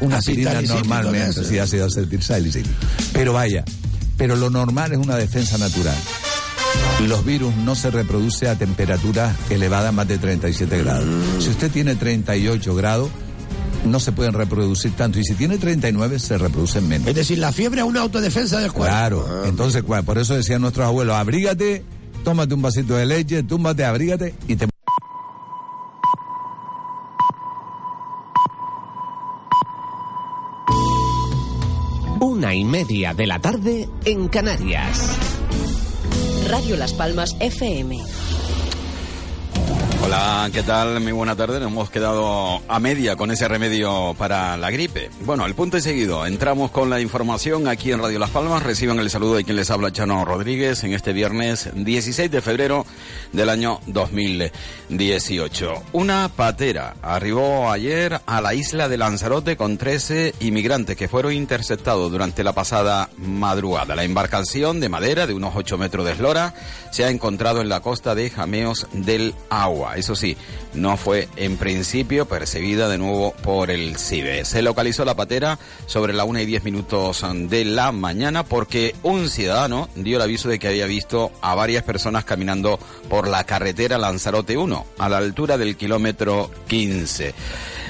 Una aspirina normalmente sí hace acetilsalicil. Pero vaya, pero lo normal es una defensa natural. Los virus no se reproducen a temperaturas elevadas más de 37 grados. Si usted tiene 38 grados, no se pueden reproducir tanto. Y si tiene 39, se reproducen menos. Es decir, la fiebre es una autodefensa del cuerpo. Claro. Ah. Entonces, por eso decían nuestros abuelos, abrígate, tómate un vasito de leche, túmbate, abrígate y te... Una y media de la tarde en Canarias. Radio Las Palmas FM. Hola, ¿qué tal? Muy buena tarde. Nos hemos quedado a media con ese remedio para la gripe. Bueno, el punto es seguido. Entramos con la información aquí en Radio Las Palmas. Reciban el saludo de quien les habla, Chano Rodríguez, en este viernes 16 de febrero del año 2018. Una patera arribó ayer a la isla de Lanzarote con 13 inmigrantes que fueron interceptados durante la pasada madrugada. La embarcación de madera de unos 8 metros de eslora se ha encontrado en la costa de Jameos del Agua. Eso sí, no fue en principio percibida de nuevo por el CIBE. Se localizó la patera sobre la 1 y 10 minutos de la mañana porque un ciudadano dio el aviso de que había visto a varias personas caminando por la carretera Lanzarote 1 a la altura del kilómetro 15.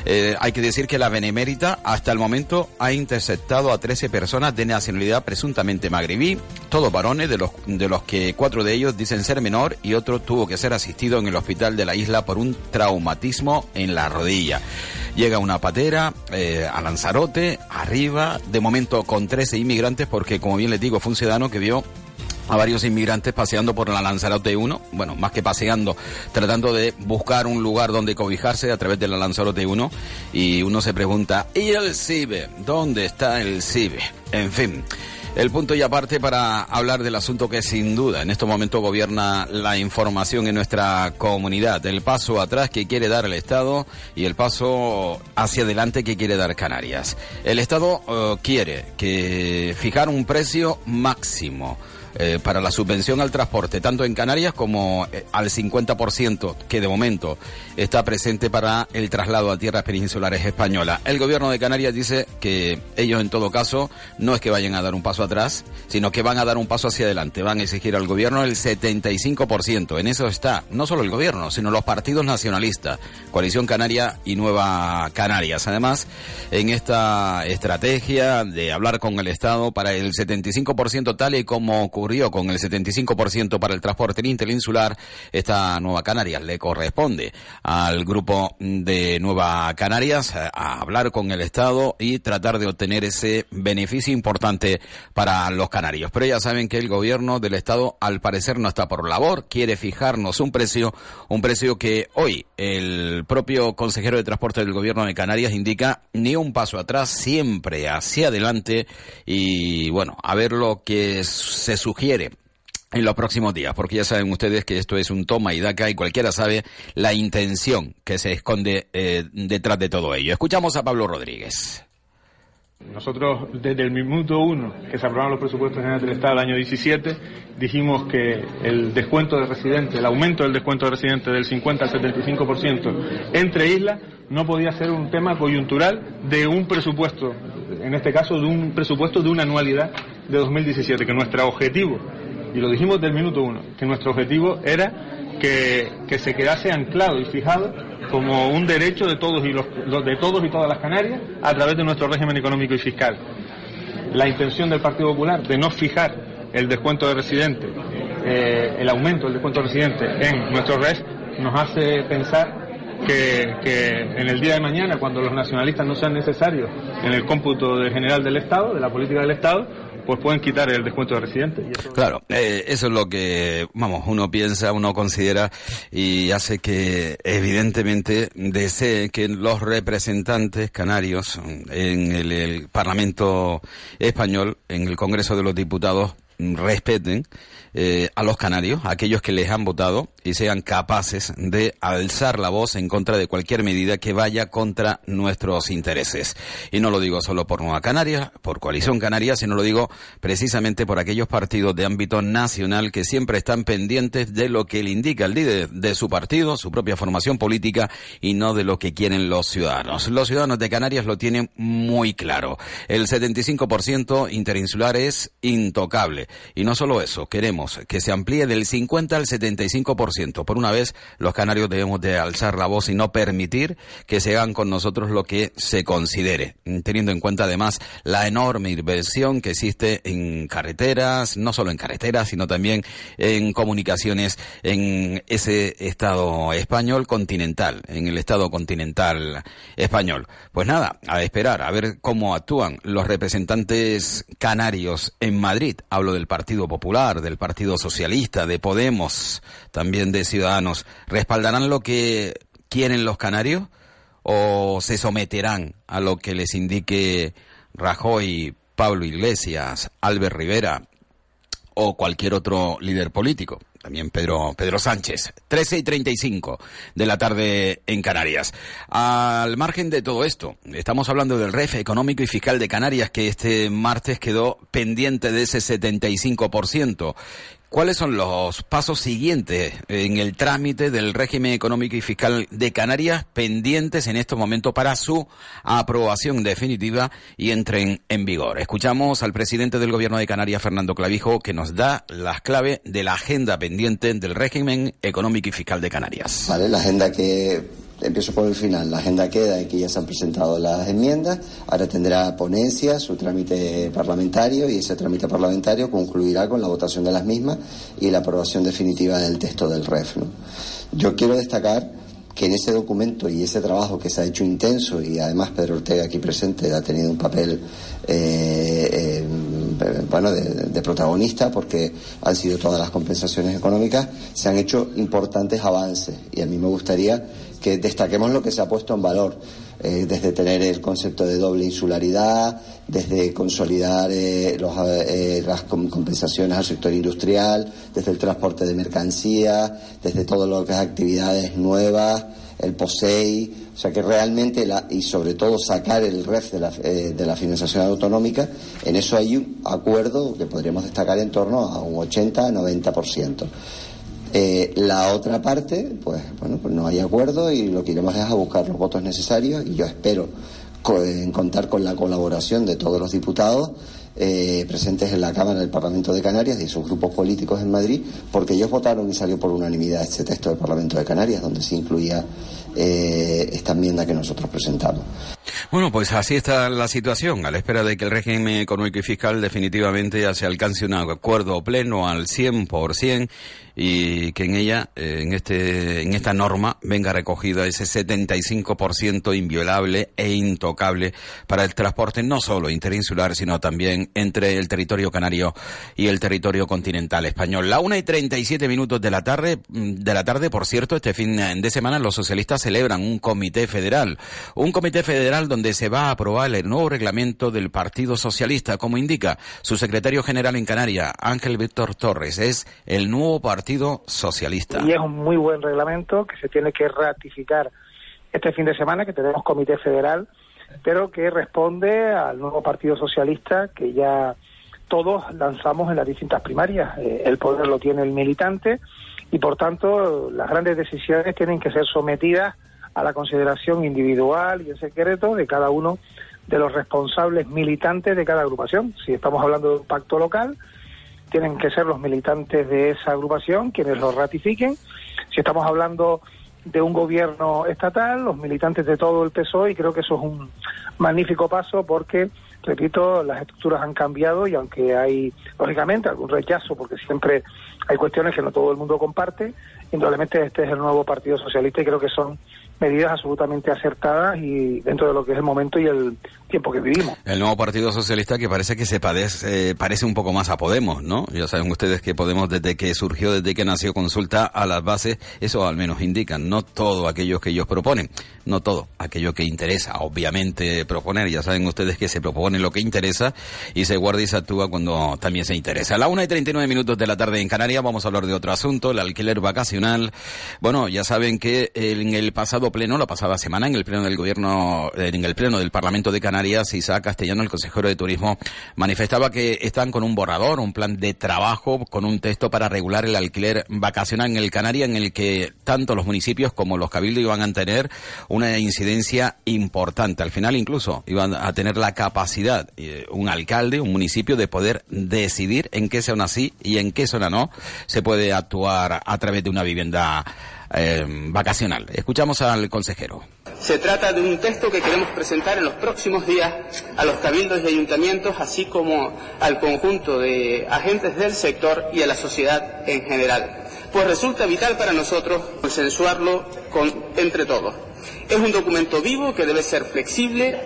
Eh, hay que decir que la Benemérita hasta el momento ha interceptado a 13 personas de nacionalidad presuntamente magrebí, todos varones, de los, de los que cuatro de ellos dicen ser menor y otro tuvo que ser asistido en el hospital de la isla por un traumatismo en la rodilla. Llega una patera eh, a Lanzarote, arriba, de momento con 13 inmigrantes, porque como bien les digo, fue un ciudadano que vio a varios inmigrantes paseando por la Lanzarote 1, bueno, más que paseando, tratando de buscar un lugar donde cobijarse a través de la Lanzarote 1 y uno se pregunta, ¿y el CIBE? ¿Dónde está el CIBE? En fin. El punto y aparte para hablar del asunto que sin duda en estos momentos gobierna la información en nuestra comunidad, el paso atrás que quiere dar el Estado y el paso hacia adelante que quiere dar Canarias. El Estado eh, quiere que fijar un precio máximo eh, para la subvención al transporte, tanto en Canarias como eh, al 50% que de momento está presente para el traslado a tierras peninsulares españolas. El gobierno de Canarias dice que ellos en todo caso no es que vayan a dar un paso atrás, sino que van a dar un paso hacia adelante, van a exigir al gobierno el 75%. En eso está no solo el gobierno, sino los partidos nacionalistas, Coalición Canaria y Nueva Canarias. Además, en esta estrategia de hablar con el Estado para el 75% tal y como ocurrió con el 75% para el transporte interinsular, esta Nueva Canarias le corresponde al grupo de Nueva Canarias a hablar con el Estado y tratar de obtener ese beneficio importante para los canarios. Pero ya saben que el gobierno del Estado al parecer no está por labor, quiere fijarnos un precio, un precio que hoy el propio consejero de transporte del gobierno de Canarias indica ni un paso atrás, siempre hacia adelante y bueno, a ver lo que se sugiere en los próximos días, porque ya saben ustedes que esto es un toma y daca y cualquiera sabe la intención que se esconde eh, detrás de todo ello. Escuchamos a Pablo Rodríguez. Nosotros, desde el minuto uno que se aprobaron los presupuestos generales del Estado del año 17, dijimos que el descuento de residentes, el aumento del descuento de residentes del 50 al 75% entre islas, no podía ser un tema coyuntural de un presupuesto, en este caso de un presupuesto de una anualidad de 2017, que nuestro objetivo, y lo dijimos del minuto uno, que nuestro objetivo era que, que se quedase anclado y fijado como un derecho de todos y los, de todos y todas las Canarias a través de nuestro régimen económico y fiscal. La intención del Partido Popular de no fijar el descuento de residentes, eh, el aumento del descuento de residentes en nuestro RES, nos hace pensar que, que, en el día de mañana, cuando los nacionalistas no sean necesarios en el cómputo de general del Estado, de la política del Estado, pues pueden quitar el descuento de residente. Claro, eh, eso es lo que, vamos, uno piensa, uno considera y hace que evidentemente desee que los representantes canarios en el Parlamento español, en el Congreso de los Diputados, respeten eh, a los canarios, a aquellos que les han votado y sean capaces de alzar la voz en contra de cualquier medida que vaya contra nuestros intereses. Y no lo digo solo por Nueva Canaria, por Coalición Canaria, sino lo digo precisamente por aquellos partidos de ámbito nacional que siempre están pendientes de lo que le indica el líder de su partido, su propia formación política y no de lo que quieren los ciudadanos. Los ciudadanos de Canarias lo tienen muy claro. El 75% interinsular es intocable. Y no solo eso, queremos que se amplíe del 50 al 75%. Por una vez, los canarios debemos de alzar la voz y no permitir que se hagan con nosotros lo que se considere, teniendo en cuenta además la enorme inversión que existe en carreteras, no solo en carreteras, sino también en comunicaciones en ese Estado español continental, en el Estado continental español. Pues nada, a esperar, a ver cómo actúan los representantes canarios en Madrid. Hablo del Partido Popular, del Partido Socialista, de Podemos, también de Ciudadanos, ¿respaldarán lo que quieren los canarios o se someterán a lo que les indique Rajoy, Pablo Iglesias, Albert Rivera o cualquier otro líder político? También Pedro, Pedro Sánchez. 13 y 35 de la tarde en Canarias. Al margen de todo esto, estamos hablando del REF económico y fiscal de Canarias que este martes quedó pendiente de ese 75%. ¿Cuáles son los pasos siguientes en el trámite del régimen económico y fiscal de Canarias pendientes en estos momentos para su aprobación definitiva y entren en vigor? Escuchamos al presidente del Gobierno de Canarias, Fernando Clavijo, que nos da las claves de la agenda pendiente del régimen económico y fiscal de Canarias. Vale, la agenda que empiezo por el final. La agenda queda y que ya se han presentado las enmiendas. Ahora tendrá ponencia, su trámite parlamentario y ese trámite parlamentario concluirá con la votación de las mismas y la aprobación definitiva del texto del REF. Yo quiero destacar que en ese documento y ese trabajo que se ha hecho intenso y además Pedro Ortega aquí presente ha tenido un papel eh, eh, bueno de, de, protagonista porque han sido todas las compensaciones económicas se han hecho importantes avances y a mí me gustaría que destaquemos lo que se ha puesto en valor, eh, desde tener el concepto de doble insularidad, desde consolidar eh, eh, las compensaciones al sector industrial, desde el transporte de mercancías, desde todo lo que es actividades nuevas, el POSEI, o sea que realmente, la, y sobre todo sacar el REF de la, de la financiación autonómica, en eso hay un acuerdo que podríamos destacar en torno a un 80-90%. Eh, la otra parte, pues bueno, pues no hay acuerdo y lo que iremos es a buscar los votos necesarios y yo espero contar con la colaboración de todos los diputados eh, presentes en la Cámara del Parlamento de Canarias y sus grupos políticos en Madrid, porque ellos votaron y salió por unanimidad este texto del Parlamento de Canarias, donde se incluía eh, esta enmienda que nosotros presentamos. Bueno, pues así está la situación, a la espera de que el régimen económico y fiscal definitivamente ya se alcance un acuerdo pleno al 100% y que en ella, eh, en, este, en esta norma, venga recogida ese 75% inviolable e intocable para el transporte no solo interinsular, sino también entre el territorio canario y el territorio continental español. La una y 37 minutos de la tarde, mm, de la tarde, por cierto, este fin de semana los socialistas celebran un comité federal, un comité federal donde se va a aprobar el nuevo reglamento del Partido Socialista, como indica su secretario general en Canarias, Ángel Víctor Torres, es el nuevo Partido Socialista. Y es un muy buen reglamento que se tiene que ratificar este fin de semana, que tenemos comité federal, pero que responde al nuevo Partido Socialista que ya todos lanzamos en las distintas primarias. Eh, el poder lo tiene el militante y por tanto las grandes decisiones tienen que ser sometidas a la consideración individual y en secreto de cada uno de los responsables militantes de cada agrupación. Si estamos hablando de un pacto local, tienen que ser los militantes de esa agrupación quienes lo ratifiquen. Si estamos hablando de un gobierno estatal, los militantes de todo el PSOE, y creo que eso es un magnífico paso porque, repito, las estructuras han cambiado y aunque hay, lógicamente, algún rechazo, porque siempre hay cuestiones que no todo el mundo comparte, indudablemente este es el nuevo Partido Socialista y creo que son medidas absolutamente acertadas y dentro de lo que es el momento y el tiempo que vivimos. El nuevo Partido Socialista que parece que se padece, eh, parece un poco más a Podemos, ¿no? Ya saben ustedes que Podemos desde que surgió, desde que nació, consulta a las bases, eso al menos indican, no todo aquello que ellos proponen, no todo aquello que interesa, obviamente proponer, ya saben ustedes que se propone lo que interesa y se guarda y se actúa cuando también se interesa. A la una y 39 minutos de la tarde en Canarias vamos a hablar de otro asunto, el alquiler Bueno, ya saben que en el pasado pleno, la pasada semana, en el pleno del gobierno, en el pleno del Parlamento de Canarias, Isaac Castellano, el consejero de Turismo, manifestaba que están con un borrador, un plan de trabajo, con un texto para regular el alquiler vacacional en el Canaria, en el que tanto los municipios como los cabildos iban a tener una incidencia importante. Al final incluso iban a tener la capacidad, eh, un alcalde, un municipio, de poder decidir en qué zona sí y en qué zona no se puede actuar a través de una vivienda eh, vacacional. Escuchamos al consejero. Se trata de un texto que queremos presentar en los próximos días a los cabildos y ayuntamientos, así como al conjunto de agentes del sector y a la sociedad en general. Pues resulta vital para nosotros consensuarlo con, entre todos. Es un documento vivo que debe ser flexible,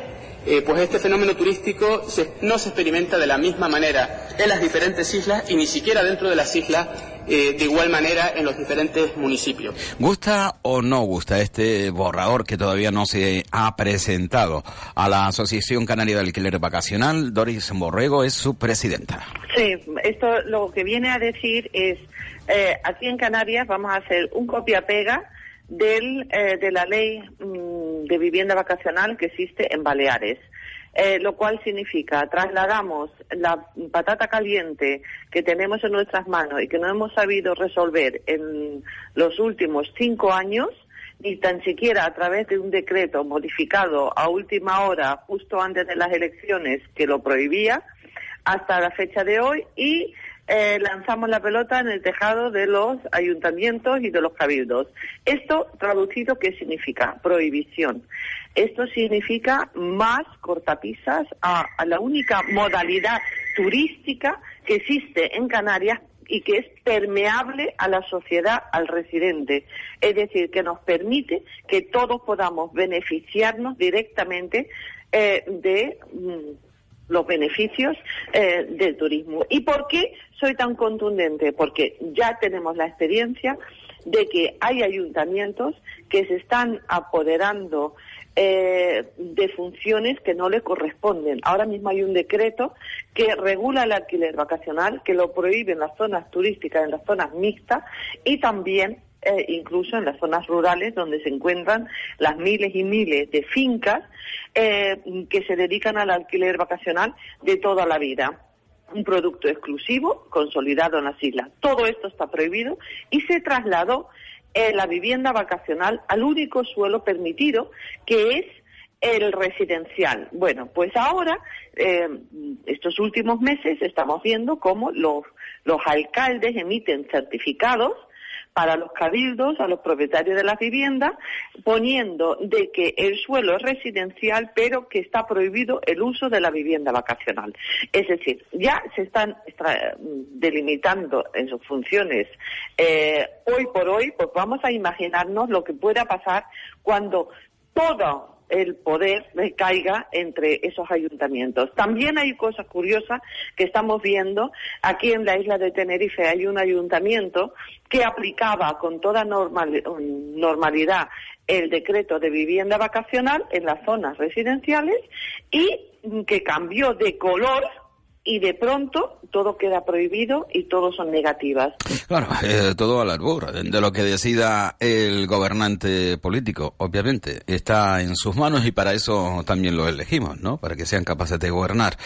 eh, pues este fenómeno turístico no se experimenta de la misma manera en las diferentes islas y ni siquiera dentro de las islas eh, de igual manera en los diferentes municipios. ¿Gusta o no gusta este borrador que todavía no se ha presentado a la Asociación Canaria de Alquiler Vacacional? Doris Borrego es su presidenta. Sí, esto lo que viene a decir es, eh, aquí en Canarias vamos a hacer un copia-pega del, eh, de la ley mm, de vivienda vacacional que existe en Baleares. Eh, lo cual significa trasladamos la patata caliente que tenemos en nuestras manos y que no hemos sabido resolver en los últimos cinco años, ni tan siquiera a través de un decreto modificado a última hora, justo antes de las elecciones, que lo prohibía, hasta la fecha de hoy, y eh, lanzamos la pelota en el tejado de los ayuntamientos y de los cabildos. Esto traducido, ¿qué significa? Prohibición. Esto significa más cortapisas a, la única modalidad turística que existe en Canarias y que es permeable a la sociedad, al residente. Es decir, que nos permite que todos podamos beneficiarnos directamente eh, de mm, los beneficios eh, del turismo. ¿Y por qué soy tan contundente? Porque ya tenemos la experiencia de que hay ayuntamientos que se están apoderando eh, de funciones que no le corresponden. Ahora mismo hay un decreto que regula el alquiler vacacional, que lo prohíbe en las zonas turísticas, en las zonas mixtas y también eh, incluso en las zonas rurales donde se encuentran las miles y miles de fincas eh, que se dedican al alquiler vacacional de toda la vida un producto exclusivo consolidado en las islas. Todo esto está prohibido y se trasladó eh, la vivienda vacacional al único suelo permitido, que es el residencial. Bueno, pues ahora, estos últimos meses, estamos viendo cómo los, los alcaldes emiten certificados para los cabildos, a los propietarios de las viviendas, poniendo de que el suelo es residencial, pero que está prohibido el uso de la vivienda vacacional. Es decir, ya se están delimitando en sus funciones. Eh, hoy por hoy, pues vamos a imaginarnos lo que pueda pasar cuando todo el poder caiga entre esos ayuntamientos. También hay cosas curiosas que estamos viendo. Aquí en la isla de Tenerife hay un ayuntamiento que aplicaba con toda normalidad el decreto de vivienda vacacional en las zonas residenciales y que cambió de color y de pronto todo queda prohibido y todo son negativas. Claro, eh, todo al albur de lo que decida el gobernante político, obviamente. Está en sus manos y para eso también lo elegimos, ¿no? Para que sean capaces de gobernar.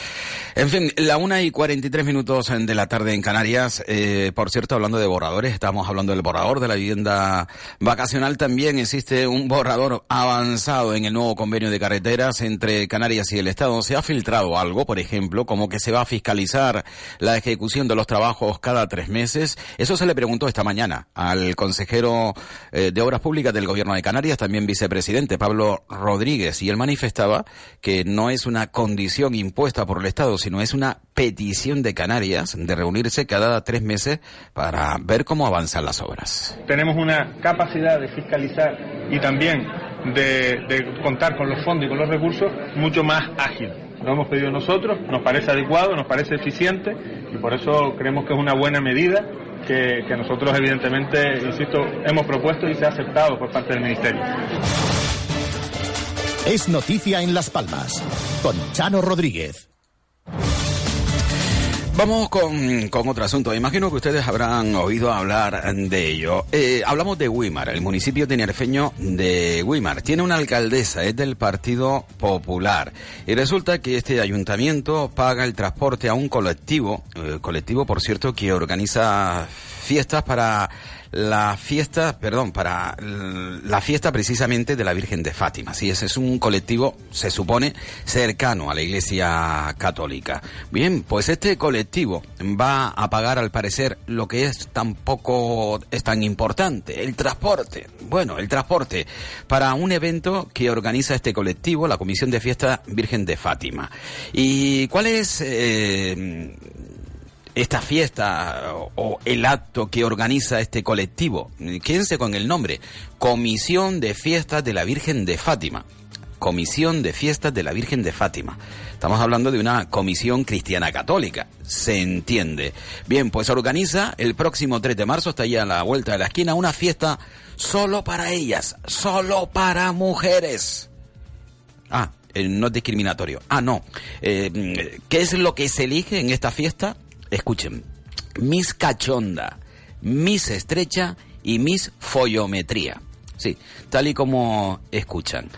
En fin, la una y 43 minutos de la tarde en Canarias. Eh, por cierto, hablando de borradores, estamos hablando del borrador de la vivienda vacacional. También existe un borrador avanzado en el nuevo convenio de carreteras entre Canarias y el Estado. Se ha filtrado algo, por ejemplo, como que se va a fiscalizar la ejecución de los trabajos cada tres meses. Eso se le preguntó esta mañana al consejero eh, de Obras Públicas del Gobierno de Canarias, también vicepresidente Pablo Rodríguez, y él manifestaba que no es una condición impuesta por el Estado, sino es una petición de Canarias de reunirse cada tres meses para ver cómo avanzan las obras. Tenemos una capacidad de fiscalizar y también de, de contar con los fondos y con los recursos mucho más ágil. Lo hemos pedido nosotros, nos parece adecuado, nos parece eficiente y por eso creemos que es una buena medida que, nosotros evidentemente, insisto, hemos propuesto y se ha aceptado por parte del Ministerio. Es noticia en Las Palmas con Chano Rodríguez. Vamos con, con, otro asunto. Imagino que ustedes habrán oído hablar de ello. Eh, hablamos de Wimar, el municipio tinerfeño de Wimar. Tiene una alcaldesa, es del Partido Popular. Y resulta que este ayuntamiento paga el transporte a un colectivo, eh, colectivo por cierto que organiza fiestas para la fiesta, perdón, para la fiesta precisamente de la Virgen de Fátima. Sí, ese es un colectivo, se supone, cercano a la Iglesia Católica. Bien, pues este colectivo va a pagar al parecer lo que es tampoco es tan importante, el transporte. Bueno, el transporte para un evento que organiza este colectivo, la Comisión de Fiesta Virgen de Fátima. ¿Y cuál es eh, esta fiesta o el acto que organiza este colectivo. Quédense con el nombre. Comisión de Fiestas de la Virgen de Fátima. Comisión de Fiestas de la Virgen de Fátima. Estamos hablando de una comisión cristiana católica, se entiende. Bien, pues organiza el próximo 3 de marzo, está allá a la vuelta de la esquina, una fiesta solo para ellas, solo para mujeres. Ah, eh, no es discriminatorio. Ah, no. Eh, ¿Qué es lo que se elige en esta fiesta? Escuchen, Miss Cachonda, Miss Estrecha y Miss Follometría. Sí, tal y como escuchan.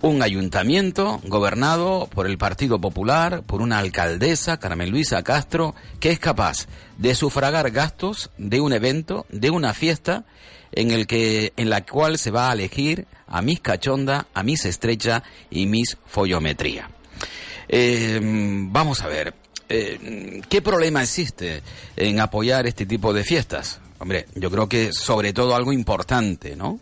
Un ayuntamiento gobernado por el Partido Popular, por una alcaldesa, Carmen Luisa Castro, que es capaz de sufragar gastos de un evento, de una fiesta, en, el que, en la cual se va a elegir a Miss Cachonda, a Miss Estrecha y Miss Follometría. Eh, vamos a ver, eh, ¿qué problema existe en apoyar este tipo de fiestas? Hombre, yo creo que sobre todo algo importante, ¿no?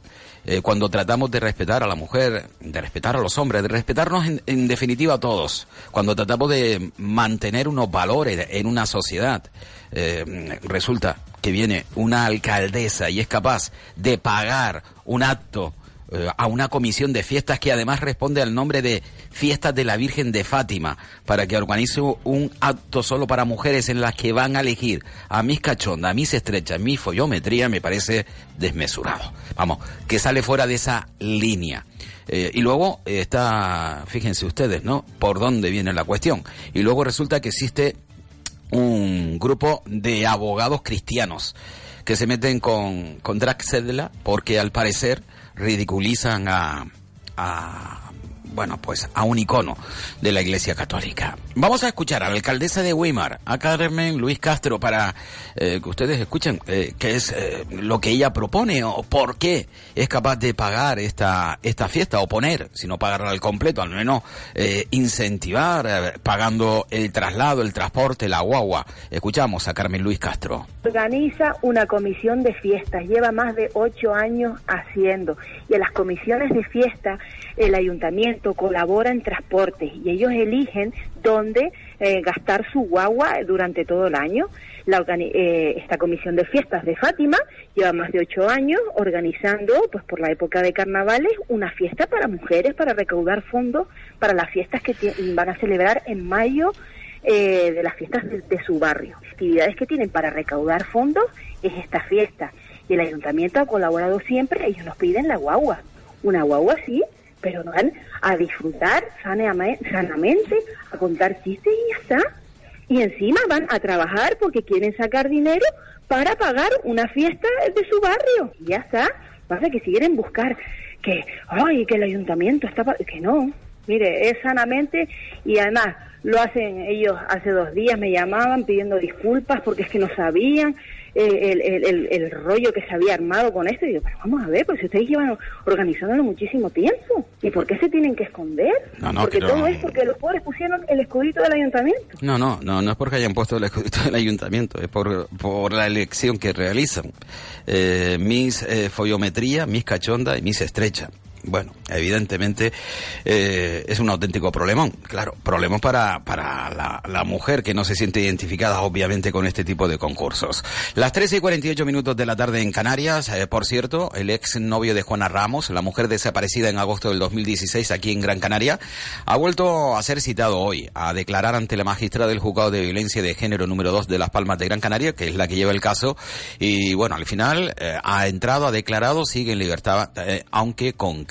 Eh, cuando tratamos de respetar a la mujer, de respetar a los hombres, de respetarnos en, definitiva a todos, cuando tratamos de mantener unos valores en una sociedad, eh, resulta que viene una alcaldesa y es capaz de pagar un acto eh, a una comisión de fiestas que además responde al nombre de Fiestas de la Virgen de Fátima, para que organice un acto solo para mujeres en las que van a elegir a mis cachondas, a mis estrechas, mi follometría, me parece desmesurado. Vamos, que sale fuera de esa línea. Eh, y luego está, fíjense ustedes, ¿no? Por dónde viene la cuestión. Y luego resulta que existe un grupo de abogados cristianos que se meten con, con Draxedla porque al parecer ridiculizan a, a bueno, pues a un icono de la Iglesia Católica. Vamos a escuchar a la alcaldesa de Weimar, a Carmen Luis Castro, para eh, que ustedes escuchen eh, qué es eh, lo que ella propone o por qué es capaz de pagar esta, esta fiesta o poner, si no pagarla al completo, al menos incentivar pagando el traslado, el transporte, la guagua. Escuchamos a Carmen Luis Castro. Organiza una comisión de fiestas, lleva más de ocho años haciendo y en las comisiones de fiesta el ayuntamiento colabora en transportes y ellos eligen dónde eh, gastar su guagua durante todo el año. La, eh, esta comisión de fiestas de Fátima lleva más de ocho años organizando, pues por la época de carnavales, una fiesta para mujeres para recaudar fondos para las fiestas que van a celebrar en mayo eh, de las fiestas de, de, su barrio. Actividades que tienen para recaudar fondos es esta fiesta. Y el ayuntamiento ha colaborado siempre, ellos nos piden la guagua. Una guagua sí, pero van a disfrutar sanamente, a contar chistes y ya está. Y encima van a trabajar porque quieren sacar dinero para pagar una fiesta de su barrio. Y ya está. Pasa que si quieren buscar que, ay, que el ayuntamiento está... Que no. Mire, es sanamente y además lo hacen ellos hace dos días, me llamaban pidiendo disculpas porque es que no sabían el, el, el, rollo que se había armado con esto. Y yo, pero vamos a ver, pues ustedes llevan organizándolo muchísimo tiempo. ¿Y por qué se tienen que esconder? No, no, porque que todo es porque los pobres pusieron el escudito del ayuntamiento. No, no, no, no es porque hayan puesto el escudito del ayuntamiento, es por, por la elección que realizan. Eh, mis eh, follometría, mis cachonda y mis estrecha. Bueno, evidentemente eh, es un auténtico problemón. Claro, problemón para, para la, mujer que no se siente identificada, obviamente, con este tipo de concursos. Las 13 y 48 minutos de la tarde en Canarias, eh, por cierto, el ex novio de Juana Ramos, la mujer desaparecida en agosto del 2016 aquí en Gran Canaria, ha vuelto a ser citado hoy a declarar ante la magistrada del juzgado de violencia de género número 2 de Las Palmas de Gran Canaria, que es la que lleva el caso, y bueno, al final eh, ha entrado, ha declarado, sigue en libertad, aunque con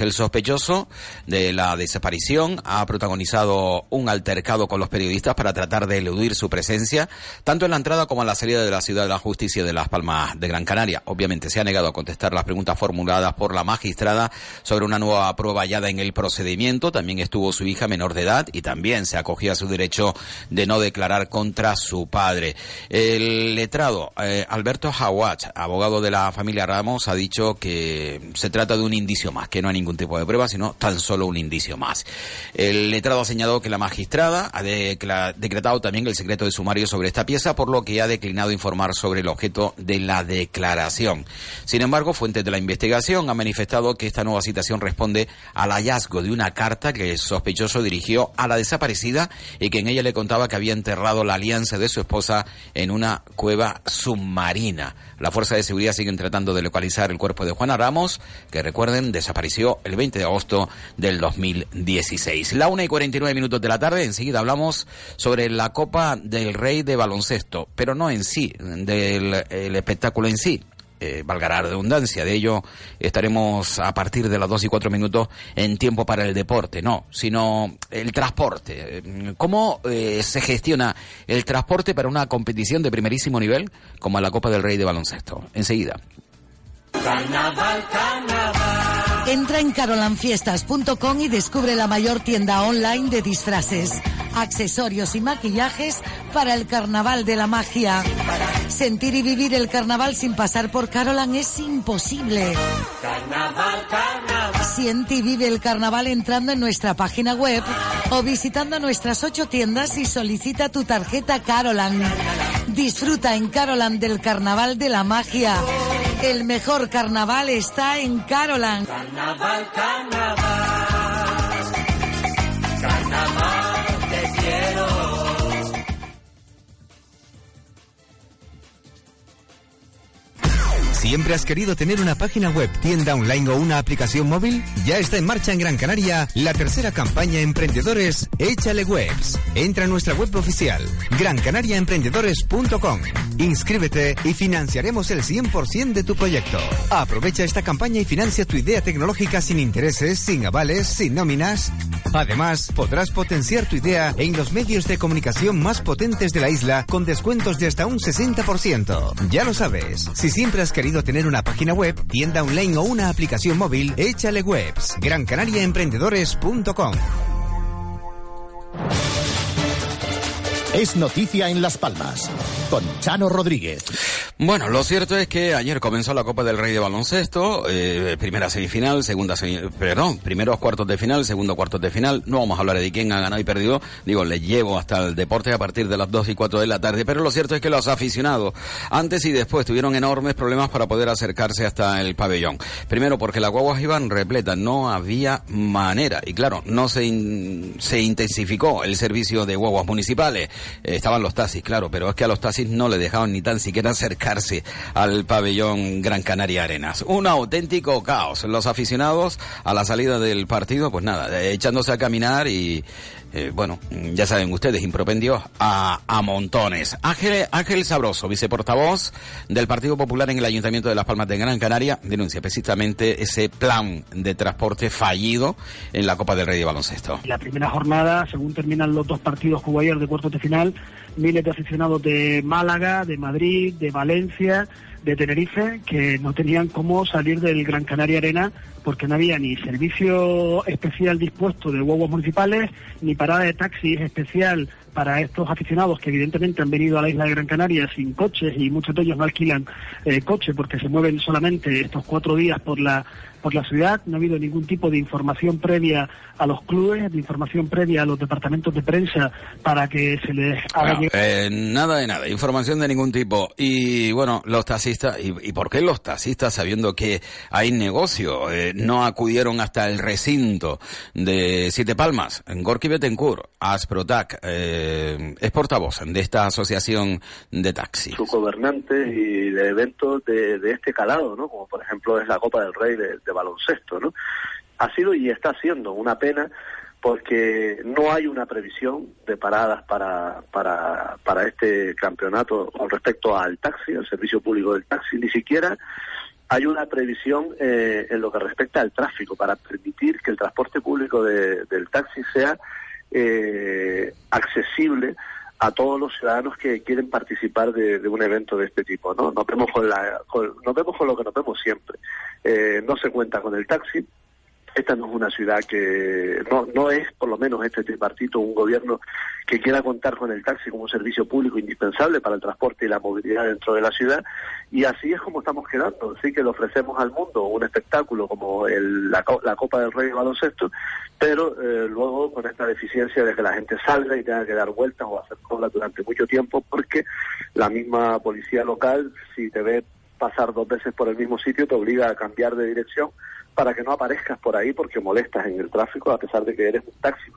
El sospechoso de la desaparición ha protagonizado un altercado con los periodistas para tratar de eludir su presencia, tanto en la entrada como en la salida de la ciudad de la justicia de Las Palmas de Gran Canaria. Obviamente se ha negado a contestar las preguntas formuladas por la magistrada sobre una nueva prueba hallada en el procedimiento. También estuvo su hija menor de edad y también se acogía a su derecho de no declarar contra su padre. El letrado eh, Alberto Hawat, abogado de la familia Ramos, ha dicho que se trata de un indicio más, que no hay ningún tipo de prueba, sino tan solo un indicio más. El letrado ha señalado que la magistrada ha decretado también el secreto de sumario sobre esta pieza, por lo que ha declinado informar sobre el objeto de la declaración. Sin embargo, fuentes de la investigación han manifestado que esta nueva citación responde al hallazgo de una carta que el sospechoso dirigió a la desaparecida y que en ella le contaba que había enterrado la alianza de su esposa en una cueva submarina. La Fuerza de Seguridad siguen tratando de localizar el cuerpo de Juana Ramos, que recuerden, desapareció el 20 de agosto del 2016. La una y 49 minutos de la tarde, enseguida hablamos sobre la Copa del Rey de baloncesto, pero no en sí, del espectáculo en sí, eh, valga la redundancia. De ello estaremos a partir de las dos y cuatro minutos en tiempo para el deporte, no, sino el transporte. ¿Cómo eh, se gestiona el transporte para una competición de primerísimo nivel como la Copa del Rey de baloncesto? Enseguida. Entra en carolanfiestas.com y descubre la mayor tienda online de disfraces, accesorios y maquillajes para el carnaval de la magia. Sentir y vivir el carnaval sin pasar por Carolan es imposible. Carnaval, carnaval. Siente y vive el carnaval entrando en nuestra página web o visitando nuestras ocho tiendas y solicita tu tarjeta Carolan. Disfruta en Carolan del carnaval de la magia. El mejor carnaval está en Carolan. Carnaval, carnaval. ¿Siempre has querido tener una página web, tienda online o una aplicación móvil? Ya está en marcha en Gran Canaria la tercera campaña Emprendedores Échale Webs. Entra a nuestra web oficial, grancanariaemprendedores.com. Inscríbete y financiaremos el 100% de tu proyecto. Aprovecha esta campaña y financia tu idea tecnológica sin intereses, sin avales, sin nóminas. Además, podrás potenciar tu idea en los medios de comunicación más potentes de la isla con descuentos de hasta un 60%. Ya lo sabes, si siempre has querido tener una página web, tienda online o una aplicación móvil, échale webs. GranCanariaEmprendedores.com Es noticia en Las Palmas con Chano Rodríguez. Bueno, lo cierto es que ayer comenzó la Copa del Rey de Baloncesto, eh, primera semifinal, segunda semifinal, perdón, primeros cuartos de final, segundo cuartos de final. No vamos a hablar de quién ha ganado y perdido, digo, le llevo hasta el deporte a partir de las 2 y 4 de la tarde, pero lo cierto es que los aficionados, antes y después, tuvieron enormes problemas para poder acercarse hasta el pabellón. Primero porque las guaguas iban repletas, no había manera, y claro, no se, se intensificó el servicio de guaguas municipales, eh, estaban los taxis, claro, pero es que a los taxis no le dejaban ni tan siquiera acercarse al pabellón Gran Canaria Arenas. Un auténtico caos. Los aficionados a la salida del partido, pues nada, echándose a caminar y eh, bueno, ya saben ustedes, impropendios a, a montones. Ángel, Ángel Sabroso, viceportavoz del Partido Popular en el Ayuntamiento de Las Palmas de Gran Canaria, denuncia precisamente ese plan de transporte fallido en la Copa del Rey de Baloncesto. La primera jornada, según terminan los dos partidos que de cuartos de final, miles de aficionados de Málaga, de Madrid, de Valencia, de Tenerife, que no tenían cómo salir del Gran Canaria Arena porque no había ni servicio especial dispuesto de huevos municipales, ni parada de taxis especial para estos aficionados que evidentemente han venido a la isla de Gran Canaria sin coches y muchos de ellos no alquilan eh, coche porque se mueven solamente estos cuatro días por la por la ciudad, no ha habido ningún tipo de información previa a los clubes, de información previa a los departamentos de prensa para que se les haga Bueno, eh, nada de nada, información de ningún tipo. Y bueno, los taxistas, ¿y, y por qué los taxistas, sabiendo que hay negocio, eh, no acudieron hasta el recinto de Siete Palmas? Gorky Betancourt, Asprotac, eh, es portavoz de esta asociación de taxis. sus gobernantes y de eventos de, de este calado, ¿no? Como por ejemplo es la Copa del Rey de, de baloncesto, ¿no? Ha sido y está siendo una pena porque no hay una previsión de paradas para, para, para este campeonato con respecto al taxi, al servicio público del taxi, ni siquiera hay una previsión eh, en lo que respecta al tráfico para permitir que el transporte público de- del taxi sea eh, accesible a todos los ciudadanos que quieren participar de, un evento de este tipo. ¿no? Nos vemos con lo que nos vemos siempre. Eh, no se cuenta con el taxi, esta no es una ciudad que no, no es por lo menos este tripartito un gobierno que quiera contar con el taxi como un servicio público indispensable para el transporte y la movilidad dentro de la ciudad. Y así es como estamos quedando. Sí que le ofrecemos al mundo un espectáculo como la, la Copa del Rey de baloncesto pero eh, luego con esta deficiencia de que la gente salga y tenga que dar vueltas o hacer cola durante mucho tiempo porque la misma policía local si te ve pasar dos veces por el mismo sitio te obliga a cambiar de dirección para que no aparezcas por ahí porque molestas en el tráfico a pesar de que eres un taxi.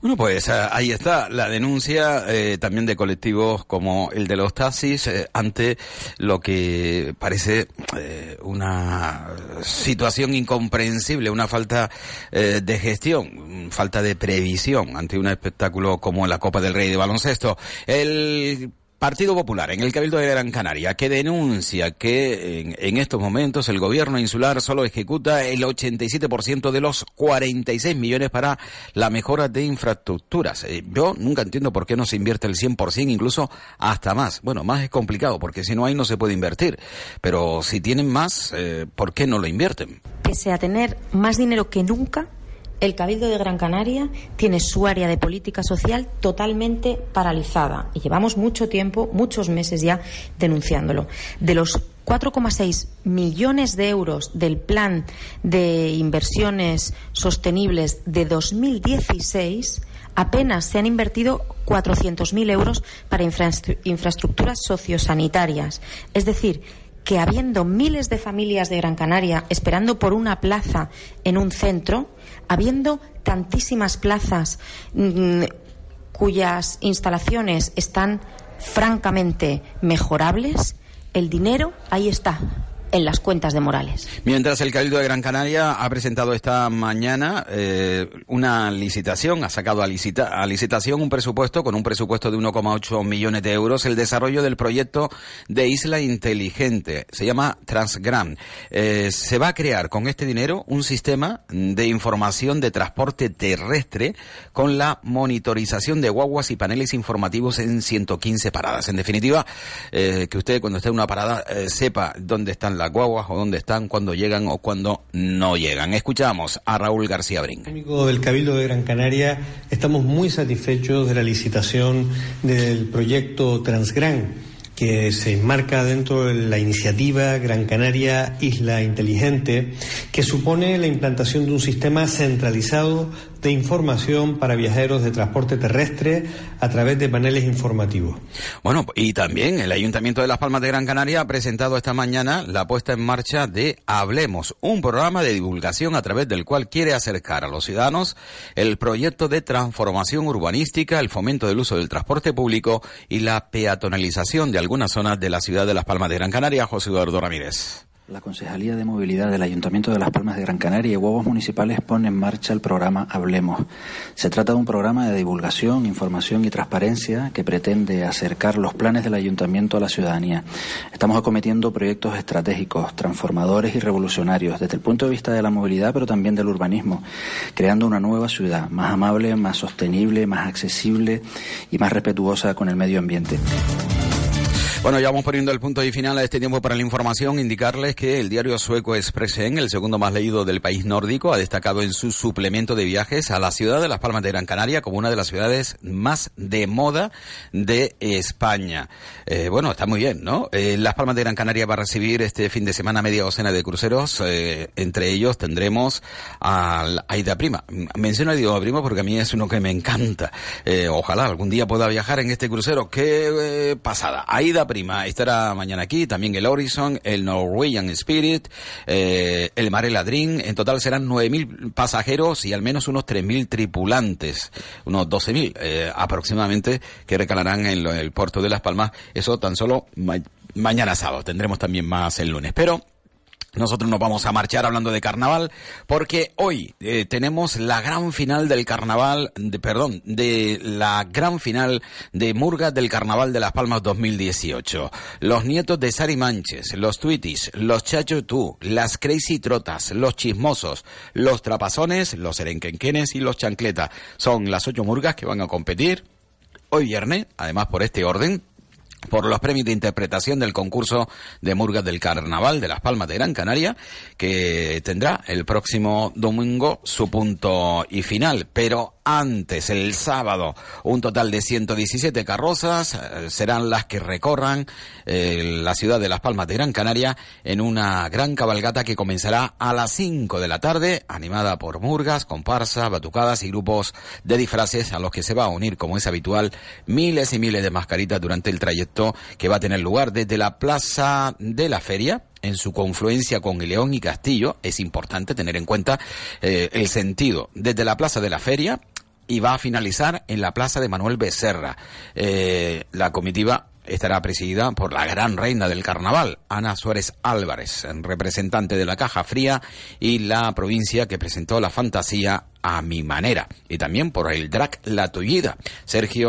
Bueno, pues eh, ahí está la denuncia eh, también de colectivos como el de los taxis eh, ante lo que parece eh, una situación incomprensible, una falta de gestión, falta de previsión ante un espectáculo como la Copa del Rey de baloncesto. El Partido Popular en el Cabildo de Gran Canaria que denuncia que en, estos momentos el gobierno insular solo ejecuta el 87% de los 46 millones para la mejora de infraestructuras. Eh, yo nunca entiendo por qué no se invierte el 100%, incluso hasta más. Bueno, más es complicado porque si no hay no se puede invertir. Pero si tienen más, eh, ¿por qué no lo invierten? pese a tener más dinero que nunca, el Cabildo de Gran Canaria tiene su área de política social totalmente paralizada. Y llevamos mucho tiempo, muchos meses ya, denunciándolo. De los 4,6 millones de euros del plan de inversiones sostenibles de 2016, apenas se han invertido 400.000 euros para infraestru- infraestructuras sociosanitarias. Es decir, que habiendo miles de familias de Gran Canaria esperando por una plaza en un centro, habiendo tantísimas plazas mm, cuyas instalaciones están francamente mejorables, el dinero ahí está, en las cuentas de Morales. Mientras el Cabildo de Gran Canaria ha presentado esta mañana eh, una licitación, ha sacado a, licita- a licitación un presupuesto con un presupuesto de 1,8 millones de euros, el desarrollo del proyecto de Isla Inteligente. Se llama Transgram. Eh, se va a crear con este dinero un sistema de información de transporte terrestre con la monitorización de guaguas y paneles informativos en 115 paradas. En definitiva, eh, que usted cuando esté en una parada sepa dónde están las guaguas o dónde están, cuando llegan o cuando no llegan. Escuchamos a Raúl García Brin. técnico del Cabildo de Gran Canaria estamos muy satisfechos de la licitación del proyecto Transgran que se enmarca dentro de la iniciativa Gran Canaria Isla Inteligente, que supone la implantación de un sistema centralizado de información para viajeros de transporte terrestre a través de paneles informativos. Bueno, y también el Ayuntamiento de Las Palmas de Gran Canaria ha presentado esta mañana la puesta en marcha de Hablemos, un programa de divulgación a través del cual quiere acercar a los ciudadanos el proyecto de transformación urbanística, el fomento del uso del transporte público y la peatonalización de algunas zonas de la ciudad de Las Palmas de Gran Canaria. José Eduardo Ramírez. La Concejalía de Movilidad del Ayuntamiento de Las Palmas de Gran Canaria y Huevos Municipales pone en marcha el programa Hablemos. Se trata de un programa de divulgación, información y transparencia que pretende acercar los planes del Ayuntamiento a la ciudadanía. Estamos acometiendo proyectos estratégicos, transformadores y revolucionarios desde el punto de vista de la movilidad, pero también del urbanismo, creando una nueva ciudad más amable, más sostenible, más accesible y más respetuosa con el medio ambiente. Bueno, ya vamos poniendo el punto y final a este tiempo para la información. Indicarles que el diario sueco Expressen, el segundo más leído del país nórdico, ha destacado en su suplemento de viajes a la ciudad de Las Palmas de Gran Canaria como una de las ciudades más de moda de España. Eh, bueno, está muy bien, ¿no? Eh, Las Palmas de Gran Canaria va a recibir este fin de semana media docena de cruceros. Eh, entre ellos tendremos a Aida Prima. Menciono a Aida Prima porque a mí es uno que me encanta. Ojalá algún día pueda viajar en este crucero. Qué pasada. Aida Prima estará mañana aquí, también el Horizon, el Norwegian Spirit, eh, el Marella Dream. En total serán 9.000 pasajeros y al menos unos 3.000 tripulantes, unos 12.000 eh, aproximadamente, que recalarán en el puerto de Las Palmas. Eso tan solo ma- mañana sábado. Tendremos también más el lunes. Pero nosotros nos vamos a marchar hablando de carnaval porque hoy eh, tenemos la gran final del carnaval, de, perdón, de la gran final de Murga del Carnaval de Las Palmas 2018. Los nietos de Sari Manches, los Tweeties, los Chacho Tú, las Crazy Trotas, los Chismosos, los Trapazones, los Erenquenquenes y los Chancleta. Son las ocho murgas que van a competir hoy viernes, además por este orden, por los premios de interpretación del concurso de Murgas del Carnaval de Las Palmas de Gran Canaria, que tendrá el próximo domingo su punto y final. Pero antes, el sábado, un total de 117 carrozas eh, serán las que recorran eh, la ciudad de Las Palmas de Gran Canaria en una gran cabalgata que comenzará a las 5 de la tarde, animada por murgas, comparsas, batucadas y grupos de disfraces a los que se va a unir, como es habitual, miles y miles de mascaritas durante el trayecto que va a tener lugar desde la Plaza de la Feria, en su confluencia con León y Castillo, es importante tener en cuenta eh, el sentido, desde la Plaza de la Feria y va a finalizar en la Plaza de Manuel Becerra. Eh, la comitiva estará presidida por la gran reina del carnaval, Ana Suárez Álvarez, representante de la Caja Fría y la provincia que presentó la fantasía a mi manera, y también por el drag La Tullida, Sergio